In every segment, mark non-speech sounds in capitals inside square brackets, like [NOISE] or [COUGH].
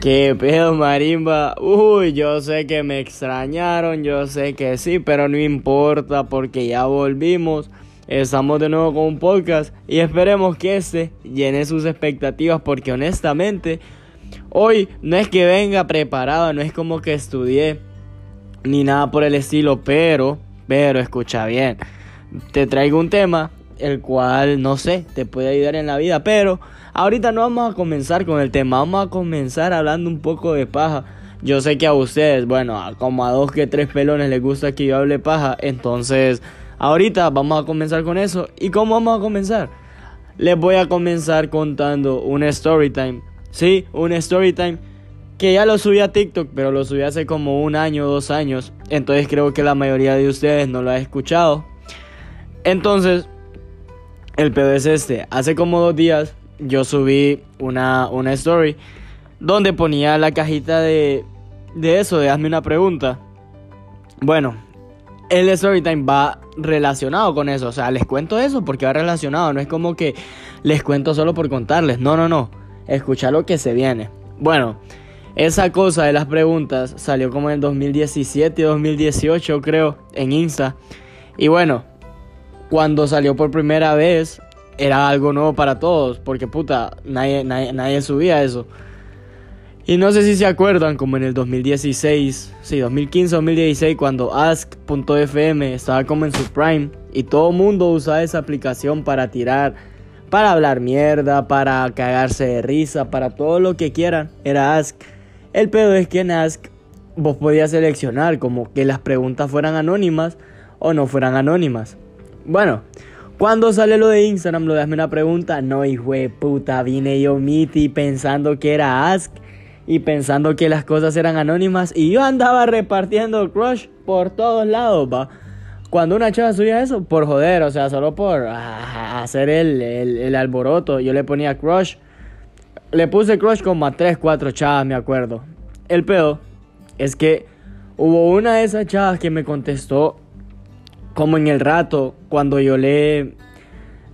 ¿Qué pedo, marimba? Uy, yo sé que me extrañaron, yo sé que sí, pero no importa porque ya volvimos. Estamos de nuevo con un podcast y esperemos que este llene sus expectativas porque honestamente hoy no es que venga preparado, no es como que estudié ni nada por el estilo, pero, pero escucha bien, te traigo un tema el cual no sé, te puede ayudar en la vida, pero Ahorita no vamos a comenzar con el tema, vamos a comenzar hablando un poco de paja. Yo sé que a ustedes, bueno, como a dos que tres pelones les gusta que yo hable paja, entonces ahorita vamos a comenzar con eso. ¿Y cómo vamos a comenzar? Les voy a comenzar contando un story time. Sí, un story time que ya lo subí a TikTok, pero lo subí hace como un año dos años. Entonces creo que la mayoría de ustedes no lo ha escuchado. Entonces, el pedo es este. Hace como dos días yo subí una, una story donde ponía la cajita de, de eso, de hazme una pregunta. Bueno, el storytime va relacionado con eso. O sea, les cuento eso porque va relacionado. No es como que les cuento solo por contarles. No, no, no. Escucha lo que se viene. Bueno, esa cosa de las preguntas salió como en el 2017 y 2018, creo, en Insta. Y bueno, cuando salió por primera vez, era algo nuevo para todos, porque puta, nadie, nadie, subía eso. Y no sé si se acuerdan, como en el 2016, sí, 2015, 2016, cuando Ask.fm estaba como en su prime y todo el mundo usaba esa aplicación para tirar, para hablar mierda, para cagarse de risa, para todo lo que quieran, era Ask. El pedo es que en Ask vos podías seleccionar como que las preguntas fueran anónimas o no fueran anónimas. Bueno, cuando sale lo de Instagram, lo de hazme una pregunta, no, hijo de puta, vine yo miti pensando que era Ask y pensando que las cosas eran anónimas y yo andaba repartiendo crush por todos lados, va. Cuando una chava subía eso, por joder, o sea, solo por ah, hacer el, el, alboroto, yo le ponía crush. Le puse crush como a 3, 4 chavas, me acuerdo. El pedo es que hubo una de esas chavas que me contestó como en el rato cuando yo le,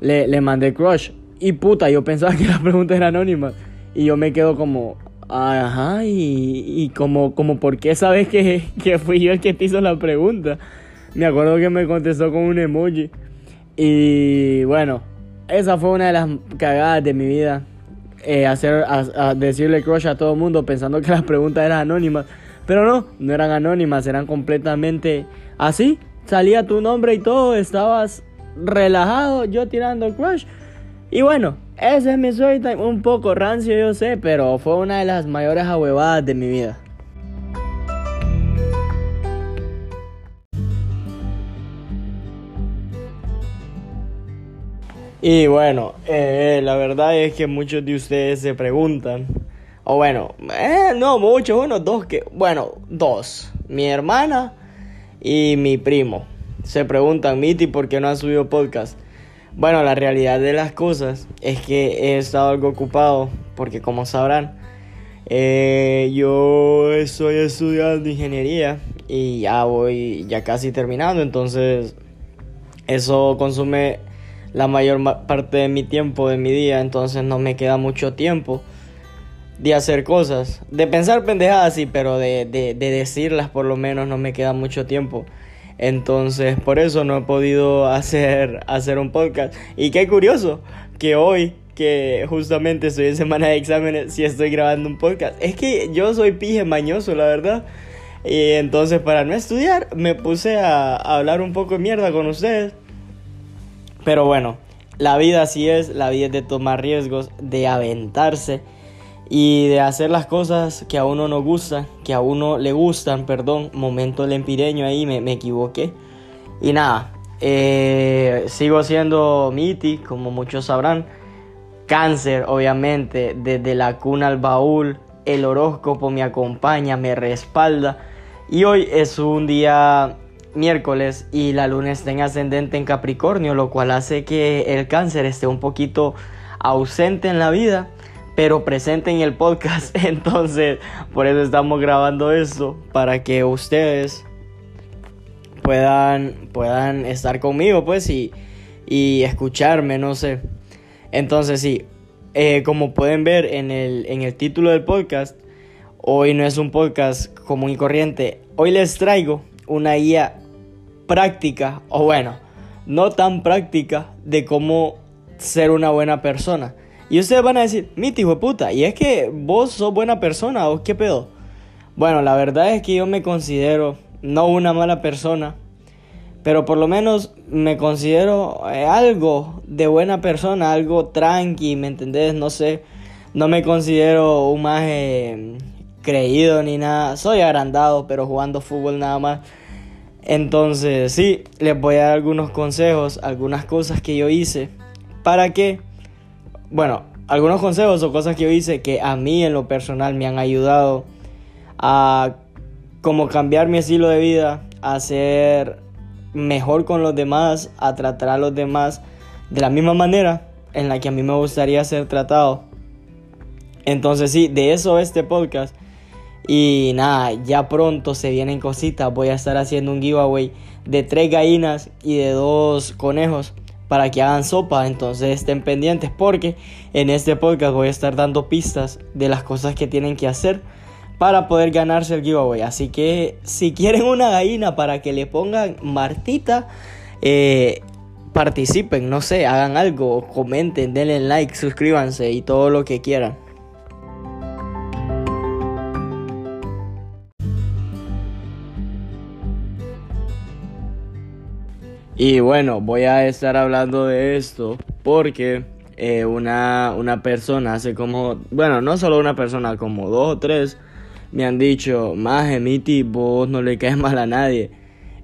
le, mandé crush. Y puta, yo pensaba que [LAUGHS] la pregunta era anónima. Y yo me quedo como, ajá, y, y como, como, ¿por qué sabes que, [LAUGHS] que fui yo el que te hizo la pregunta? Me acuerdo que me contestó con un emoji. Y bueno, esa fue una de las cagadas de mi vida. Eh, hacer, decirle crush a todo el mundo pensando que las preguntas eran anónimas. Pero no, no eran anónimas, eran completamente así, salía tu nombre y todo, estabas relajado, yo tirando crush. Y bueno, ese es mi story un poco rancio yo sé, pero fue una de las mayores ahuevadas de mi vida. Y bueno, eh, la verdad es que muchos de ustedes se preguntan, o bueno, eh, no muchos, uno, dos, que, bueno, dos, mi hermana y mi primo. Se preguntan, Miti, ¿por qué no has subido podcast? Bueno, la realidad de las cosas es que he estado algo ocupado porque como sabrán, eh, yo estoy estudiando ingeniería y ya voy ya casi terminando, entonces eso consume la mayor parte de mi tiempo, de mi día, entonces no me queda mucho tiempo de hacer cosas, de pensar pendejadas, sí, pero de, de, de, decirlas por lo menos no me queda mucho tiempo. Entonces, por eso no he podido [LAUGHS] hacer, hacer un podcast. Y qué curioso que hoy, que justamente estoy en semana de exámenes, sí estoy grabando un podcast. Es que yo soy pije mañoso, la verdad. Y entonces, para no estudiar, me puse a, a hablar un poco de mierda con ustedes. Pero bueno, la vida así es, la vida es de tomar riesgos, de aventarse y de hacer las cosas que a uno no gusta, que a uno le gustan, perdón, momento lempireño ahí, me, me equivoqué. Y nada, eh, sigo siendo Miti, como muchos sabrán. Cáncer, obviamente, desde la cuna al baúl, el horóscopo me acompaña, me respalda. Y hoy es un día miércoles y la luna está en ascendente en Capricornio, lo cual hace que el cáncer esté un poquito ausente en la vida pero presente en el podcast. [LAUGHS] Entonces, por eso estamos grabando esto, para que ustedes puedan, puedan estar conmigo, pues, y, y escucharme, no sé. Entonces, sí, eh, como pueden ver en el, en el título del podcast, Hoy no es un podcast común y corriente. Hoy les traigo una guía práctica, o bueno, no tan práctica, de cómo ser una buena persona. Y ustedes van a decir, mi hijo de puta, y es que vos sos buena persona o qué pedo. Bueno, la verdad es que yo me considero no una mala persona, pero por lo menos me considero eh, algo de buena persona, algo tranqui, ¿me entendés? No sé, no me considero un más creído ni nada, soy agrandado, pero jugando fútbol nada más. Entonces, sí, les voy a dar algunos consejos, algunas cosas que yo hice para que, bueno, algunos consejos o cosas que yo hice que a mí en lo personal me han ayudado a como cambiar mi estilo de vida, a ser mejor con los demás, a tratar a los demás de la misma manera en la que a mí me gustaría ser tratado. Entonces sí, de eso este podcast. Y nada, ya pronto se vienen cositas. Voy a estar haciendo un giveaway de tres gallinas y de dos conejos para que hagan sopa. Entonces estén pendientes porque en este podcast voy a estar dando pistas de las cosas que tienen que hacer para poder ganarse el giveaway. Así que si quieren una gallina para que le pongan Martita, eh, participen, no sé, hagan algo, comenten, denle like, suscríbanse y todo lo que quieran. Y bueno, voy a estar hablando de esto porque eh, una, una persona hace como, bueno, no solo una persona, como dos o tres me han dicho, más Miti, vos no le caes [LAUGHS] mal a nadie.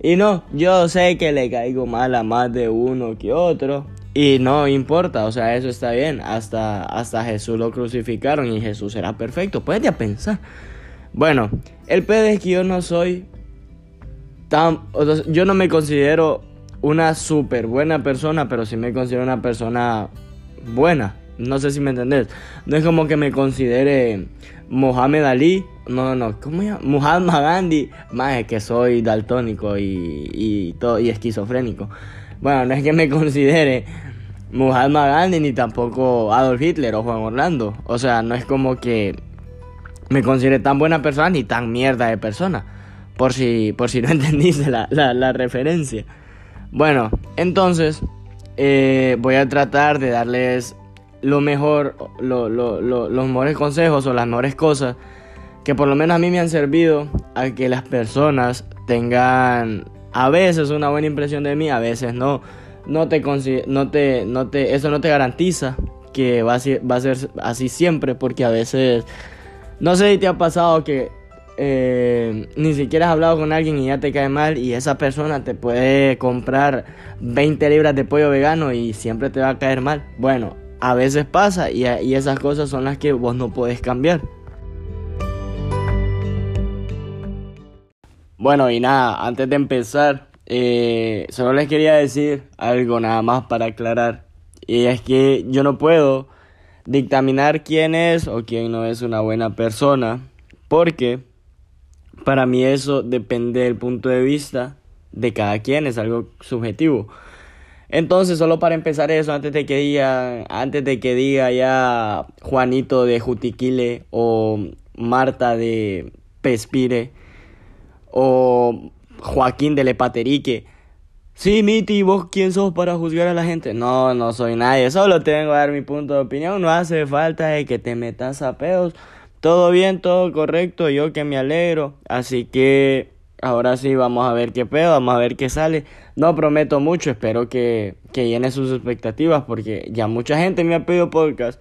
Y no, yo sé que le caigo mal a más de uno que otro. Y no importa, o sea, eso está bien. Hasta, hasta Jesús lo crucificaron y Jesús era perfecto. Puedes ya pensar. Bueno, el pedo es que yo no soy tan. yo no me considero una súper buena persona, pero sí me considero una persona buena. No sé si me entendés. No es como que me considere Mohamed Ali. No, no, ¿cómo se llama? Muhammad Gandhi. Más es que soy daltónico y, y, todo, y esquizofrénico. Bueno, no es que me considere Muhammad Gandhi ni tampoco Adolf Hitler o Juan Orlando. O sea, no es como que me considere tan buena persona ni tan mierda de persona. Por si, por si no [LAUGHS] entendiste la, la referencia. Bueno, entonces eh, voy a tratar de darles lo mejor, los mejores consejos o las mejores cosas que por lo menos a mí me han servido a que las personas tengan a veces una buena impresión de mí, a veces no. No te, no te, no te, eso no te garantiza que va a, ser, va a ser así siempre, porque a veces, no sé si te ha pasado que eh, ni siquiera has hablado con alguien y ya te cae mal y esa persona te puede comprar 20 libras de pollo vegano y siempre te va a caer mal. Bueno, a veces pasa y, esas cosas son las que vos no puedes cambiar. Bueno, y nada, antes de empezar, eh, solo les quería decir algo nada más para aclarar. Y es que yo no puedo dictaminar quién es o quién no es una buena persona. Porque para mí eso depende del punto de vista de cada quien, es algo subjetivo. Entonces, solo para empezar eso, antes de que diga, antes de que diga ya Juanito de Jutiquile o Marta de Pespire o Joaquín de Lepaterique. Sí, Miti, ¿vos quién sos para juzgar a la gente? No, no soy nadie, solo tengo que dar mi punto de opinión, no hace falta de que te metas a pedos todo bien, todo correcto, yo que me alegro. Así que ahora sí vamos a ver qué pedo, vamos a ver qué sale. No prometo mucho, espero que, que llene sus expectativas porque ya mucha gente me ha pedido podcast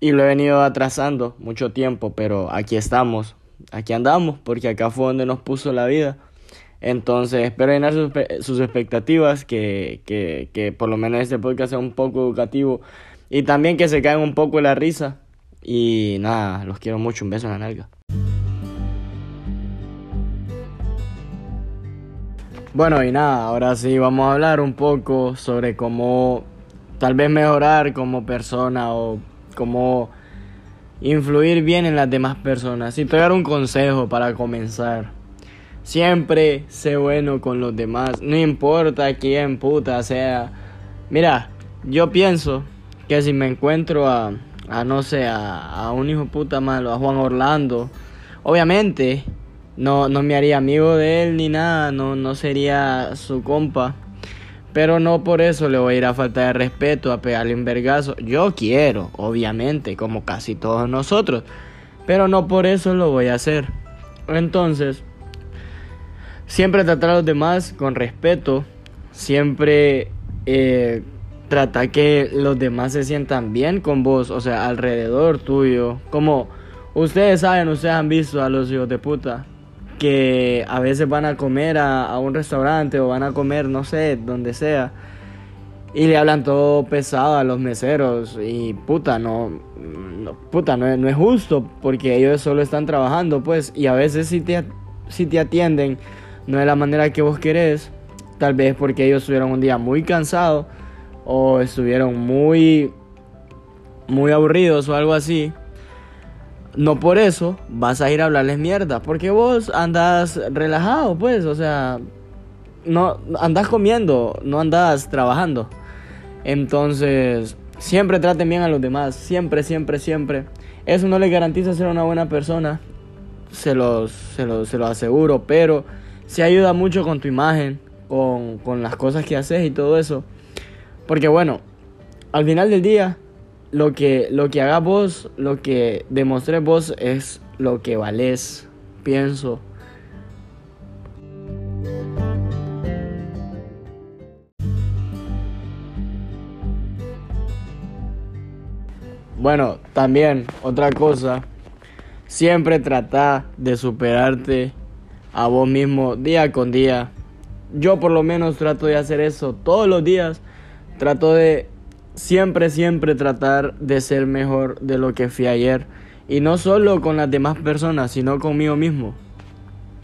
y lo he venido atrasando mucho tiempo, pero aquí estamos, aquí andamos porque acá fue donde nos puso la vida. Entonces espero llenar sus, sus expectativas, que, que, que por lo menos este podcast sea un poco educativo y también que se caigan un poco la risa y nada, los quiero mucho. Un beso en la nalga. Bueno, y nada, ahora sí vamos a hablar un poco sobre cómo tal vez mejorar como persona o cómo influir bien en las demás personas. Y te voy a dar un consejo para comenzar. Siempre sé bueno con los demás, no importa quién puta sea. Mira, yo pienso que si me encuentro a a no sé, a, un hijo puta malo, a Juan Orlando Obviamente, no, no me haría amigo de él ni nada, no, no sería su compa. Pero no por eso le voy a ir a falta de respeto, a pegarle un vergazo. Yo quiero, obviamente, como casi todos nosotros. Pero no por eso lo voy a hacer. Entonces, siempre tratar a los demás con respeto. Siempre eh, trata que los demás se sientan bien con vos, o sea, alrededor tuyo. Como ustedes saben, ustedes han visto a los hijos de puta que a veces van a comer a, un restaurante o van a comer, no sé, donde sea. Y le hablan todo pesado a los meseros y puta, no, puta, no, es justo porque ellos solo están trabajando, pues, y a veces si te, si te atienden no de la manera que vos querés, tal vez porque ellos estuvieron un día muy cansados o estuvieron muy, muy aburridos o algo así. No por eso vas a ir a hablarles mierda, porque vos andas relajado, pues, o sea, no andas comiendo, no andas trabajando. Entonces, siempre traten bien a los demás, siempre, siempre, siempre. Eso no les garantiza ser una buena persona, se los, se los, se aseguro, pero se ayuda mucho con tu imagen, con, con las cosas que haces y todo eso. Porque bueno, al final del día, lo que, lo que hagas vos, lo que demostré vos es lo que valés, pienso. Bueno, también otra cosa, siempre trata de superarte a vos mismo día con día. Yo por lo menos trato de hacer eso todos los días. Trato de siempre, siempre tratar de ser mejor de lo que fui ayer. Y no solo con las demás personas, sino conmigo mismo.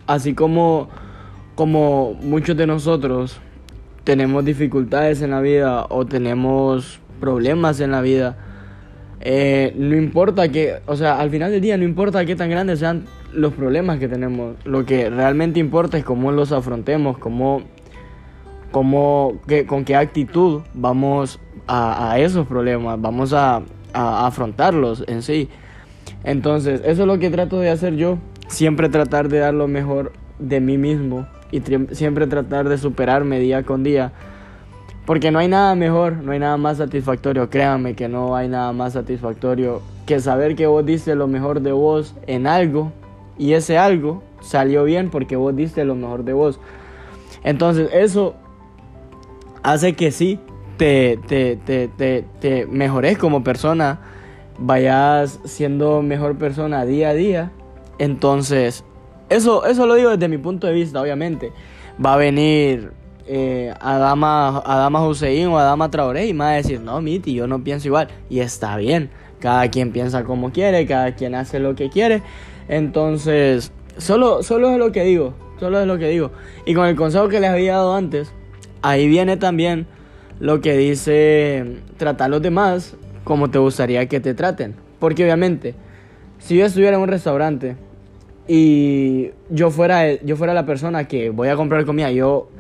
Así como, como muchos de nosotros tenemos dificultades en la vida o tenemos problemas en la vida. Eh, no importa que, o sea, al final del día no importa qué tan grandes sean los problemas que tenemos. Lo que realmente importa es cómo los afrontemos, cómo, cómo que, con qué actitud vamos a, esos problemas, vamos a, afrontarlos en sí. Entonces, eso es lo que trato de hacer yo, siempre tratar de dar lo mejor de mí mismo y siempre tratar de superarme día con día. Porque no hay nada mejor, no hay nada más satisfactorio, créanme que no hay nada más satisfactorio que saber que vos diste lo mejor de vos en algo y ese algo salió bien porque vos diste lo mejor de vos. Entonces eso hace que sí, te, te, te, te, mejores como persona, vayas siendo mejor persona día a día. Entonces, eso, eso lo digo desde mi punto de vista, obviamente. Va a venir eh, Adama, Adama Hussein o Adama Traoré y me va a decir, no, Miti, yo no pienso igual. Y está bien, cada quien piensa como quiere, cada quien hace lo que quiere. Entonces, solo, solo es lo que digo, solo es lo que digo. Y con el consejo que les había dado antes, ahí viene también lo que dice tratar a los demás como te gustaría que te traten. Porque obviamente, si yo estuviera en un restaurante y yo fuera, yo fuera la persona que voy a comprar comida, yo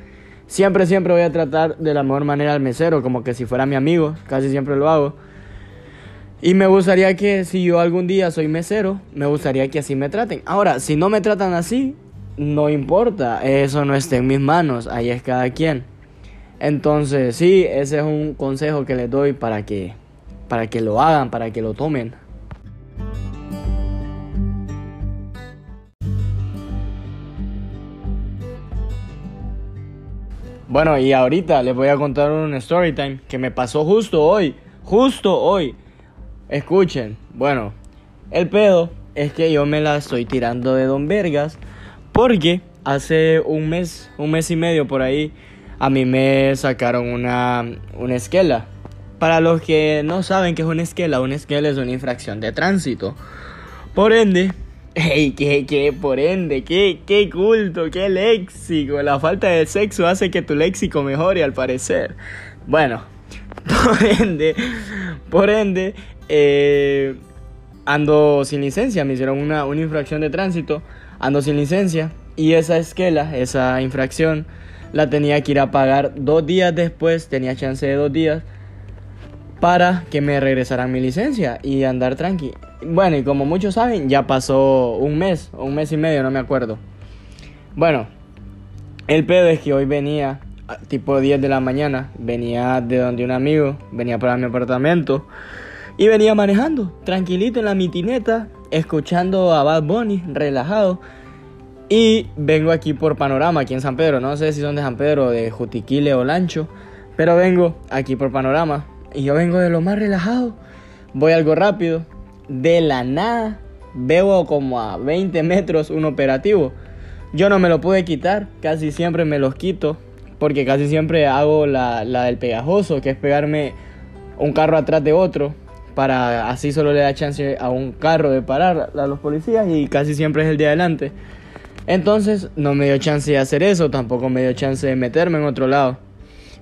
siempre, siempre voy a tratar de la mejor manera al mesero, como que si fuera mi amigo, casi siempre lo hago. Y me gustaría que si yo algún día soy mesero, me gustaría que así me traten. Ahora, si no me tratan así, no importa, eso no está en mis manos, ahí es cada quien. Entonces, sí, ese es un consejo que les doy para que, para que lo hagan, para que lo tomen. Bueno, y ahorita les voy a contar un story time que me pasó justo hoy, justo hoy. Escuchen, bueno, el pedo es que yo me la estoy tirando de Don Vergas porque hace un mes, un mes y medio por ahí, a mí me sacaron una, una esquela. Para los que no saben qué es una esquela, una esquela es una infracción de tránsito. Por ende, [LAUGHS] hey, qué, qué, por ende, qué, qué culto, qué léxico. La falta de sexo hace que tu léxico mejore al parecer. Bueno, [LAUGHS] por ende, por ende, eh, ando sin licencia. Me hicieron una, una infracción de tránsito, ando sin licencia. Y esa esquela, esa infracción la tenía que ir a pagar dos días después, tenía chance de dos días, para que me regresaran mi licencia y andar tranqui. Bueno, y como muchos saben, ya pasó un mes, un mes y medio, no me acuerdo. Bueno, el pedo es que hoy venía, tipo 10 de la mañana, venía de donde un amigo, venía para mi apartamento y venía manejando, tranquilito en la mitineta, escuchando a Bad Bunny, relajado. Y vengo aquí por Panorama, aquí en San Pedro. No sé si son de San Pedro, de Jutiquile o Lancho. Pero vengo aquí por Panorama. Y yo vengo de lo más relajado. Voy algo rápido. De la nada. Veo como a 20 metros un operativo. Yo no me lo pude quitar. Casi siempre me los quito. Porque casi siempre hago la, la del pegajoso. Que es pegarme un carro atrás de otro para así solo le da chance a un carro de parar a los policías y casi siempre es el de adelante. Entonces no me dio chance de hacer eso, tampoco me dio chance de meterme en otro lado.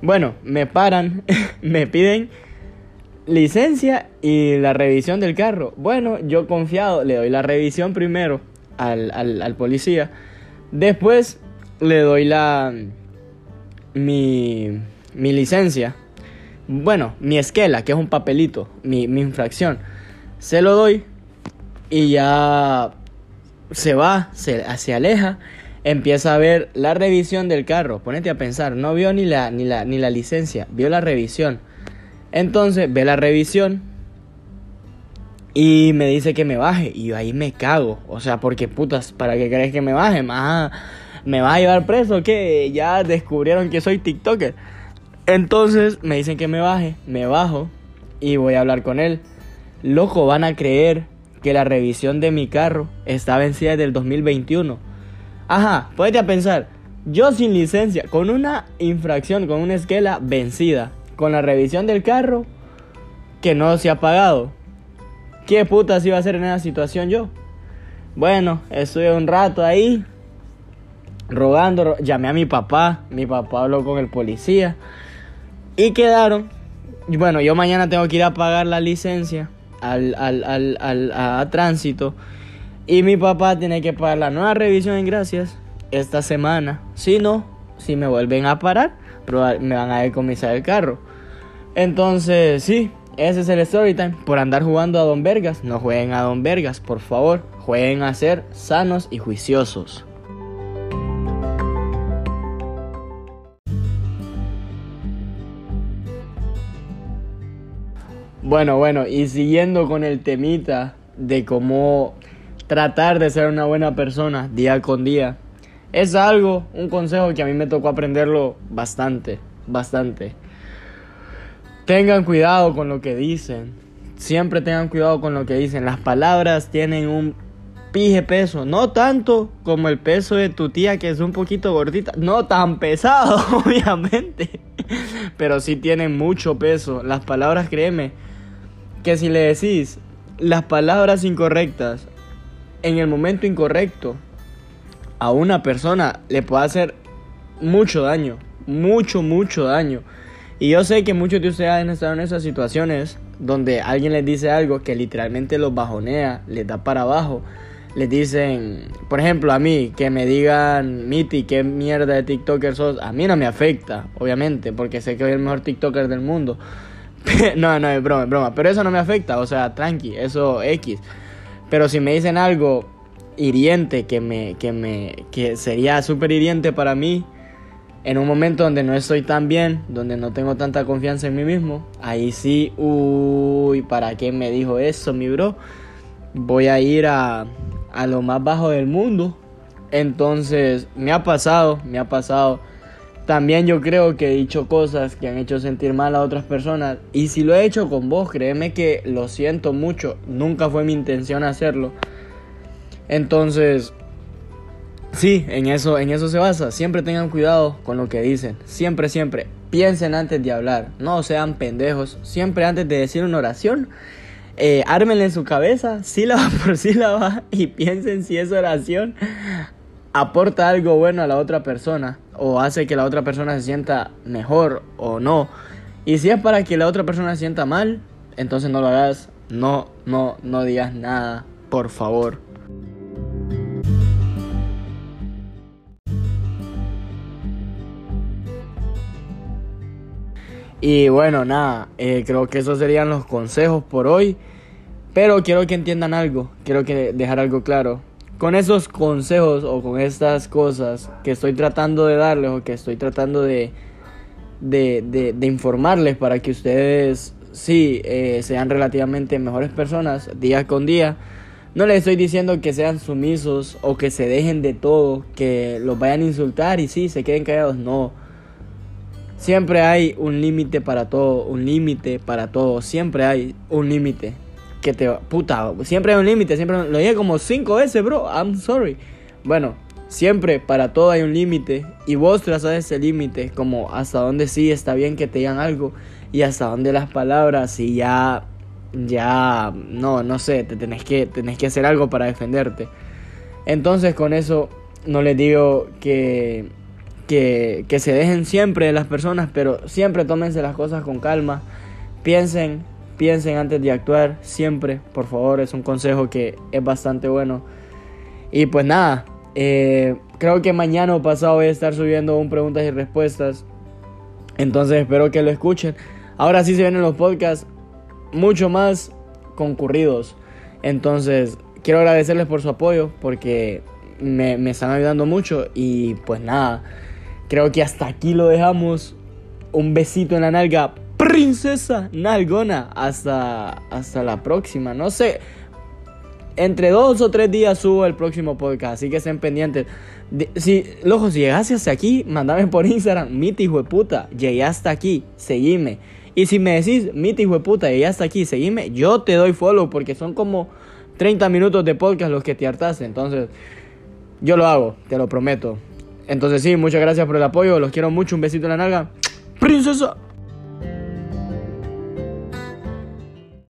Bueno, me paran, [LAUGHS] me piden licencia y la revisión del carro. Bueno, yo confiado, le doy la revisión primero al, al, policía. Después le doy la mi, mi licencia bueno, mi esquela, que es un papelito, mi, infracción, se lo doy y ya se va, se, se, aleja, empieza a ver la revisión del carro. Ponete a pensar, no vio ni la, ni la, ni la licencia, vio la revisión. Entonces ve la revisión y me dice que me baje. Y yo ahí me cago. O sea, porque putas, ¿para qué crees que me baje? ¿Me va a llevar preso? que Ya descubrieron que soy TikToker. Entonces me dicen que me baje, me bajo y voy a hablar con él. Loco, van a creer que la revisión de mi carro está vencida desde el 2021. Ajá, puede a pensar, yo sin licencia, con una infracción, con una esquela vencida, con la revisión del carro que no se ha pagado. ¿Qué putas iba a hacer en esa situación yo? Bueno, estuve un rato ahí, rogando, llamé a mi papá, mi papá habló con el policía. Y quedaron. Bueno, yo mañana tengo que ir a pagar la licencia al, al, al, al a, tránsito. Y mi papá tiene que pagar la nueva revisión en gracias esta semana. Si no, si me vuelven a parar, me van a decomisar el carro. Entonces, sí, ese es el story time. Por andar jugando a Don Vergas, no jueguen a Don Vergas, por favor. Jueguen a ser sanos y juiciosos. Bueno, bueno, y siguiendo con el temita de cómo tratar de ser una buena persona día con día, es algo, un consejo que a mí me tocó aprenderlo bastante, bastante. Tengan cuidado con lo que dicen, siempre tengan cuidado con lo que dicen. Las palabras tienen un pije peso, no tanto como el peso de tu tía que es un poquito gordita, no tan pesado, [LAUGHS] obviamente, pero sí tienen mucho peso. Las palabras, créeme, que si le decís las palabras incorrectas en el momento incorrecto a una persona le puede hacer mucho daño, mucho, mucho daño. Y yo sé que muchos de ustedes han estado en esas situaciones donde alguien les dice algo que literalmente los bajonea, les da para abajo. Les dicen, por ejemplo, a mí, que me digan, Miti, qué mierda de TikToker sos. A mí no me afecta, obviamente, porque sé que soy el mejor TikToker del mundo. [LAUGHS] no, no, es broma, es broma. Pero eso no me afecta, o sea, tranqui, eso X. Pero si me dicen algo hiriente que me, que me, que sería súper hiriente para mí, en un momento donde no estoy tan bien, donde no tengo tanta confianza en mí mismo, ahí sí, uy, ¿para qué me dijo eso, mi bro? Voy a ir a, a lo más bajo del mundo. Entonces, me ha pasado, me ha pasado también yo creo que he dicho cosas que han hecho sentir mal a otras personas. Y si lo he hecho con vos, créeme que lo siento mucho. Nunca fue mi intención hacerlo. Entonces, sí, en eso, en eso se basa. Siempre tengan cuidado con lo que dicen. Siempre, siempre. Piensen antes de hablar. No sean pendejos. Siempre antes de decir una oración. Eh, ármenle en su cabeza sílaba [LAUGHS] por sílaba y piensen si esa oración aporta algo bueno a la otra persona o hace que la otra persona se sienta mejor o no. Y si es para que la otra persona se sienta mal, entonces no lo hagas, no, no, no digas nada, por favor. Y bueno, nada, eh, creo que esos serían los consejos por hoy. Pero quiero que entiendan algo, quiero que dejar algo claro. Con esos consejos o con estas cosas que estoy tratando de darles o que estoy tratando de, de, de, informarles para que ustedes sí eh, sean relativamente mejores personas día con día. No les estoy diciendo que sean sumisos o que se dejen de todo, que los vayan a insultar y sí, se queden callados. No. Siempre hay un límite para todo, un límite para todo. Siempre hay un límite que te... Puta, siempre hay un límite, siempre... Lo dije como cinco veces, bro. I'm sorry. Bueno, siempre para todo hay un límite. Y vos trazas ese límite como hasta dónde sí está bien que te digan algo. Y hasta dónde las palabras y ya... Ya... No, no sé, te tenés que, tenés que hacer algo para defenderte. Entonces con eso no les digo que... Que, que se dejen siempre las personas, pero siempre tómense las cosas con calma. Piensen Piensen antes de actuar, siempre, por favor, es un consejo que es bastante bueno. Y pues nada, eh, creo que mañana o pasado voy a estar subiendo un preguntas y respuestas. Entonces espero que lo escuchen. Ahora sí se vienen los podcasts mucho más concurridos. Entonces quiero agradecerles por su apoyo porque me, me están ayudando mucho. Y pues nada, creo que hasta aquí lo dejamos. Un besito en la nalga princesa Nalgona. Hasta, hasta la próxima. No sé. Entre dos o tres días subo el próximo podcast. Así que estén pendientes. si, loco, si llegaste hasta aquí, mandame por Instagram. Miti hijo de puta. Llegué hasta aquí. Seguime. Y si me decís, Miti hijo de puta, llegué hasta aquí. Seguime. Yo te doy follow. Porque son como 30 minutos de podcast los que te hartaste. Entonces, yo lo hago. Te lo prometo. Entonces, sí, muchas gracias por el apoyo. Los quiero mucho. Un besito en la nalga. Princesa.